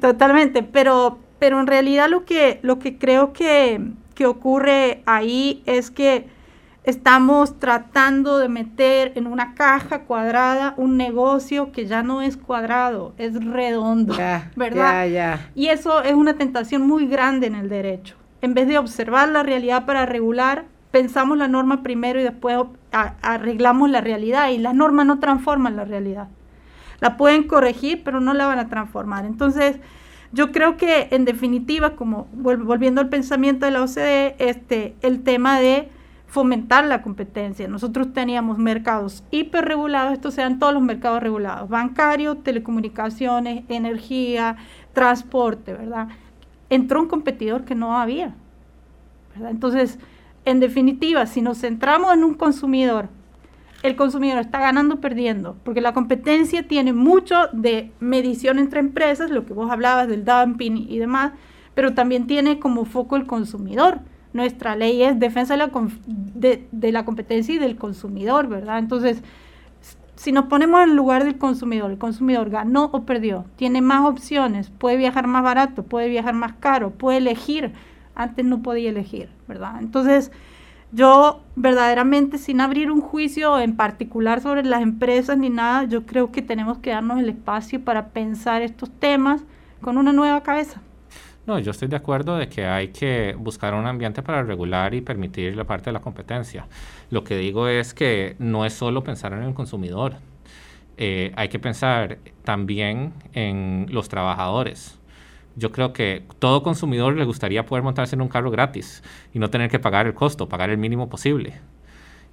Totalmente, pero, pero en realidad lo que, lo que creo que, que ocurre ahí es que estamos tratando de meter en una caja cuadrada un negocio que ya no es cuadrado, es redondo, ¿verdad? Y eso es una tentación muy grande en el derecho. En vez de observar la realidad para regular, pensamos la norma primero y después arreglamos la realidad y la norma no transforma la realidad. La pueden corregir, pero no la van a transformar. Entonces, yo creo que en definitiva, como volviendo al pensamiento de la OCDE, este, el tema de fomentar la competencia. Nosotros teníamos mercados hiperregulados, estos sean todos los mercados regulados, bancario, telecomunicaciones, energía, transporte, ¿verdad? Entró un competidor que no había, ¿verdad? Entonces, en definitiva, si nos centramos en un consumidor, el consumidor está ganando o perdiendo, porque la competencia tiene mucho de medición entre empresas, lo que vos hablabas del dumping y demás, pero también tiene como foco el consumidor nuestra ley es defensa de la, de, la competencia y del consumidor, ¿verdad? Entonces, si nos ponemos en el lugar del consumidor, el consumidor ganó o perdió, tiene más opciones, puede viajar más barato, puede viajar más caro, puede elegir, antes no podía elegir, ¿verdad? Entonces, yo verdaderamente sin abrir un juicio en particular sobre las empresas ni nada, yo creo que tenemos que darnos el espacio para pensar estos temas con una nueva cabeza. No, yo estoy de acuerdo de que hay que buscar un ambiente para regular y permitir la parte de la competencia. Lo que digo es que no es solo pensar en el consumidor, eh, hay que pensar también en los trabajadores. Yo creo que todo consumidor le gustaría poder montarse en un carro gratis y no tener que pagar el costo, pagar el mínimo posible.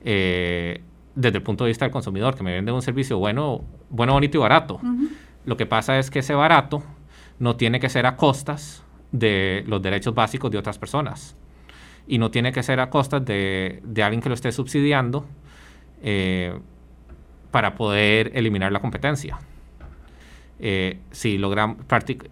Eh, desde el punto de vista del consumidor, que me vende un servicio bueno, bueno, bonito y barato. Lo que pasa es que ese barato no tiene que ser a costas de los derechos básicos de otras personas. Y no tiene que ser a costa de, alguien que lo esté subsidiando eh, para poder eliminar la competencia. Eh, si logran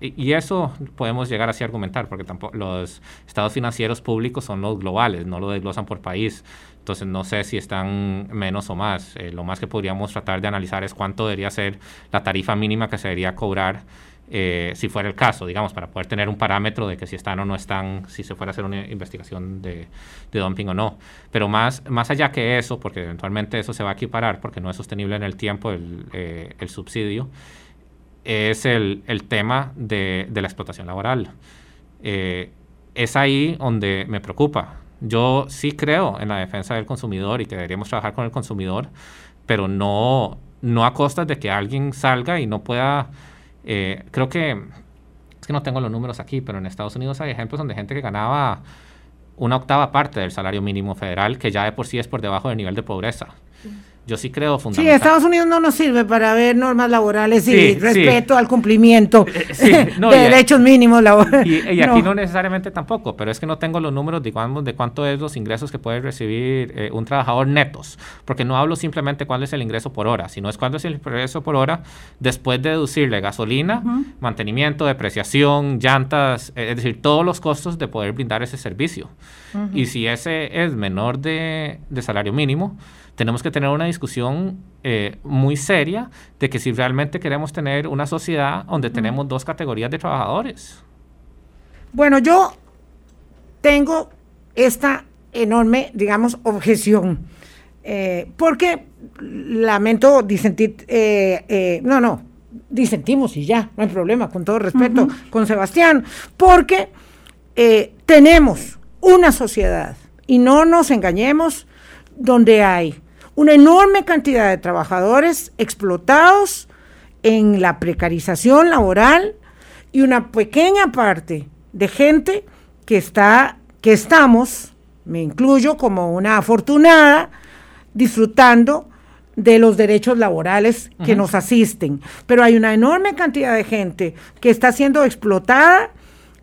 y eso podemos llegar así a argumentar porque tampoco los estados financieros públicos son los globales no lo desglosan por país entonces no sé si están menos o más eh, lo más que podríamos tratar de analizar es cuánto debería ser la tarifa mínima que se debería cobrar eh, si fuera el caso, digamos, para poder tener un parámetro de que si están o no están, si se fuera a hacer una investigación de, dumping o no. Pero más, más allá que eso, porque eventualmente eso se va a equiparar porque no es sostenible en el tiempo el, eh, subsidio, es el, tema de, la explotación laboral. Eh, es ahí donde me preocupa. Yo sí creo en la defensa del consumidor y que deberíamos trabajar con el consumidor, pero no, no a costas de que alguien salga y no pueda eh, creo que, es que no tengo los números aquí, pero en Estados Unidos hay ejemplos donde gente que ganaba una octava parte del salario mínimo federal, que ya de por sí es por debajo del nivel de pobreza. Yo sí creo fundamental. Sí, Estados Unidos no nos sirve para ver normas laborales y respeto al cumplimiento eh, de derechos mínimos laborales. Y, aquí no. necesariamente tampoco, pero es que no tengo los números, digamos, de cuánto es los ingresos que puede recibir eh, un trabajador netos, porque no hablo simplemente cuál es el ingreso por hora, sino es cuánto es el ingreso por hora después de deducirle gasolina, mantenimiento, depreciación, llantas, eh, es decir, todos los costos de poder brindar ese servicio. Y si ese es menor de, de salario mínimo, tenemos que tener una discusión eh, muy seria de que si realmente queremos tener una sociedad donde tenemos dos categorías de trabajadores. Bueno, yo tengo esta enorme, digamos, objeción, eh, porque lamento disentir, eh, no, no, disentimos y ya, no hay problema, con todo respeto, con Sebastián, porque tenemos una sociedad, y no nos engañemos, donde hay una enorme cantidad de trabajadores explotados en la precarización laboral y una pequeña parte de gente que está que estamos, me incluyo como una afortunada, disfrutando de los derechos laborales que nos asisten. Pero hay una enorme cantidad de gente que está siendo explotada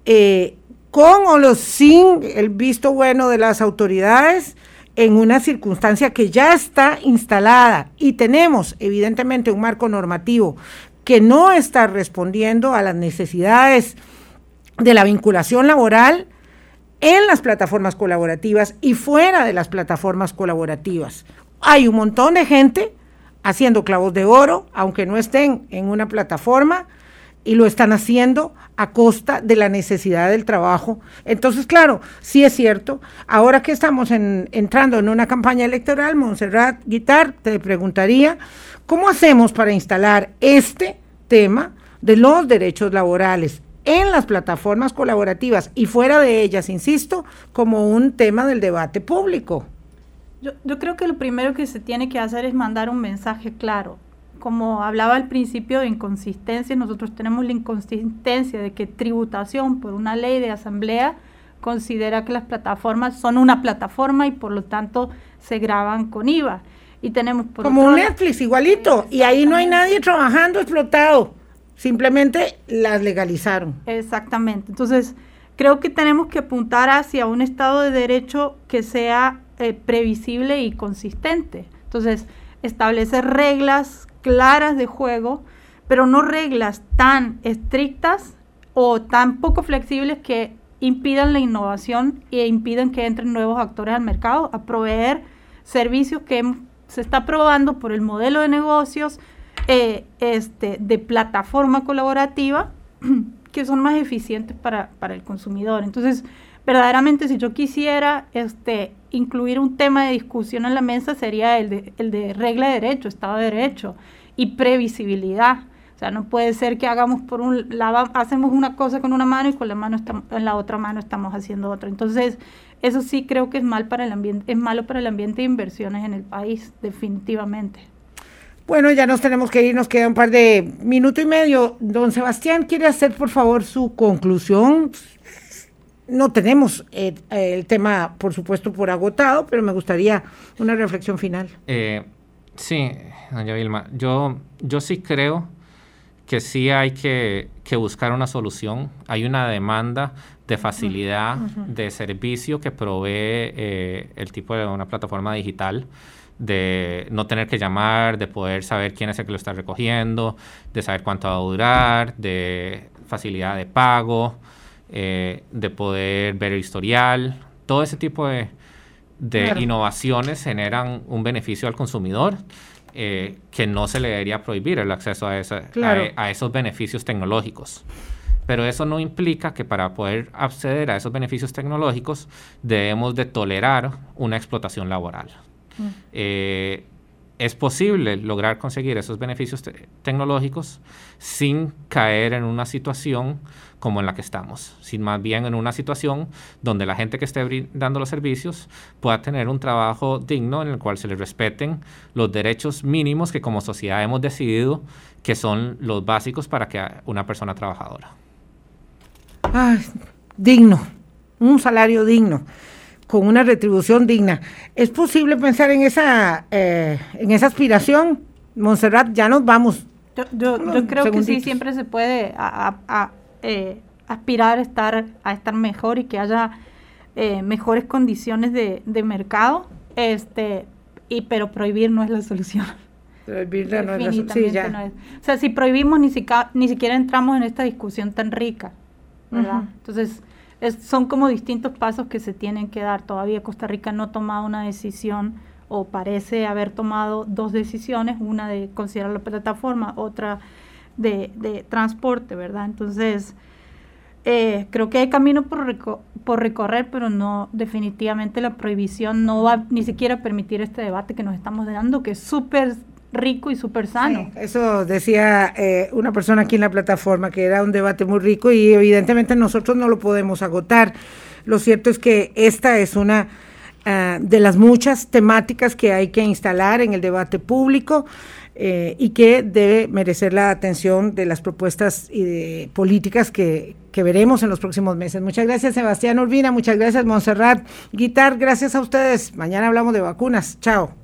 eh, con o sin el visto bueno de las autoridades en una circunstancia que ya está instalada y tenemos evidentemente un marco normativo que no está respondiendo a las necesidades de la vinculación laboral en las plataformas colaborativas y fuera de las plataformas colaborativas. Hay un montón de gente haciendo clavos de oro, aunque no estén en una plataforma, y lo están haciendo a costa de la necesidad del trabajo. Entonces, claro, sí es cierto. Ahora que estamos entrando en una campaña electoral, Montserrat Guitar, te preguntaría, ¿cómo hacemos para instalar este tema de los derechos laborales en las plataformas colaborativas y fuera de ellas, insisto, como un tema del debate público? Yo, yo creo que lo primero que se tiene que hacer es mandar un mensaje claro como hablaba al principio de inconsistencia, nosotros tenemos la inconsistencia de que tributación por una ley de asamblea considera que las plataformas son una plataforma y por lo tanto se graban con IVA. Y tenemos como un Netflix igualito y ahí no hay nadie trabajando explotado, simplemente las legalizaron. Exactamente. Entonces, creo que tenemos que apuntar hacia un estado de derecho que sea eh, previsible y consistente. Entonces, establecer reglas claras de juego, pero no reglas tan estrictas o tan poco flexibles que impidan la innovación e impidan que entren nuevos actores al mercado a proveer servicios que se está probando por el modelo de negocios eh, este, de plataforma colaborativa que son más eficientes para, para, el consumidor. Entonces, verdaderamente si yo quisiera este, incluir un tema de discusión en la mesa sería el de, el de regla de derecho, Estado de Derecho y previsibilidad. O sea, no puede ser que hagamos por un hacemos una cosa con una mano y con la mano en la otra mano estamos haciendo otra. Entonces, eso sí creo que es mal para el ambiente, es malo para el ambiente de inversiones en el país, definitivamente. Bueno, ya nos tenemos que ir, nos queda un par de minuto y medio. Don Sebastián, ¿quiere hacer por favor su conclusión? No tenemos eh, el tema, por supuesto, por agotado, pero me gustaría una reflexión final. Eh, Sí, doña Vilma, yo, yo sí creo que sí hay que, buscar una solución. Hay una demanda de facilidad de servicio que provee eh, el tipo de una plataforma digital de no tener que llamar, de poder saber quién es el que lo está recogiendo, de saber cuánto va a durar, de facilidad de pago, eh, de poder ver el historial, todo ese tipo de, de innovaciones generan un beneficio al consumidor eh, que no se le debería prohibir el acceso a, a, esos beneficios tecnológicos. Pero eso no implica que para poder acceder a esos beneficios tecnológicos debemos de tolerar una explotación laboral. Mm. Eh, es posible lograr conseguir esos beneficios tecnológicos sin caer en una situación como en la que estamos, sin más bien en una situación donde la gente que esté brindando los servicios pueda tener un trabajo digno en el cual se les respeten los derechos mínimos que como sociedad hemos decidido que son los básicos para que una persona trabajadora. digno, un salario digno. Con una retribución digna. ¿Es posible pensar en esa, eh, en esa aspiración? Montserrat, ya nos vamos. Yo, yo, creo que sí, siempre se puede a, eh, aspirar a estar, a estar mejor y que haya eh, mejores condiciones de, de, mercado, este, y, pero prohibir no es la solución. Prohibir no es la solución. O sea, si prohibimos ni, ni siquiera entramos en esta discusión tan rica, ¿verdad? Entonces, son como distintos pasos que se tienen que dar. Todavía Costa Rica no ha tomado una decisión o parece haber tomado dos decisiones, una de considerar la plataforma, otra de, de transporte, ¿verdad? Entonces, eh, creo que hay camino por, por recorrer, pero no, definitivamente la prohibición no va ni siquiera a permitir este debate que nos estamos dando, que es súper rico y súper sano. eso decía eh, una persona aquí en la plataforma, que era un debate muy rico y evidentemente nosotros no lo podemos agotar. Lo cierto es que esta es una uh, de las muchas temáticas que hay que instalar en el debate público. Eh, y que debe merecer la atención de las propuestas y de políticas que, que, veremos en los próximos meses. Muchas gracias, Sebastián Urbina, muchas gracias, Montserrat Guitar, gracias a ustedes. Mañana hablamos de vacunas. Chao.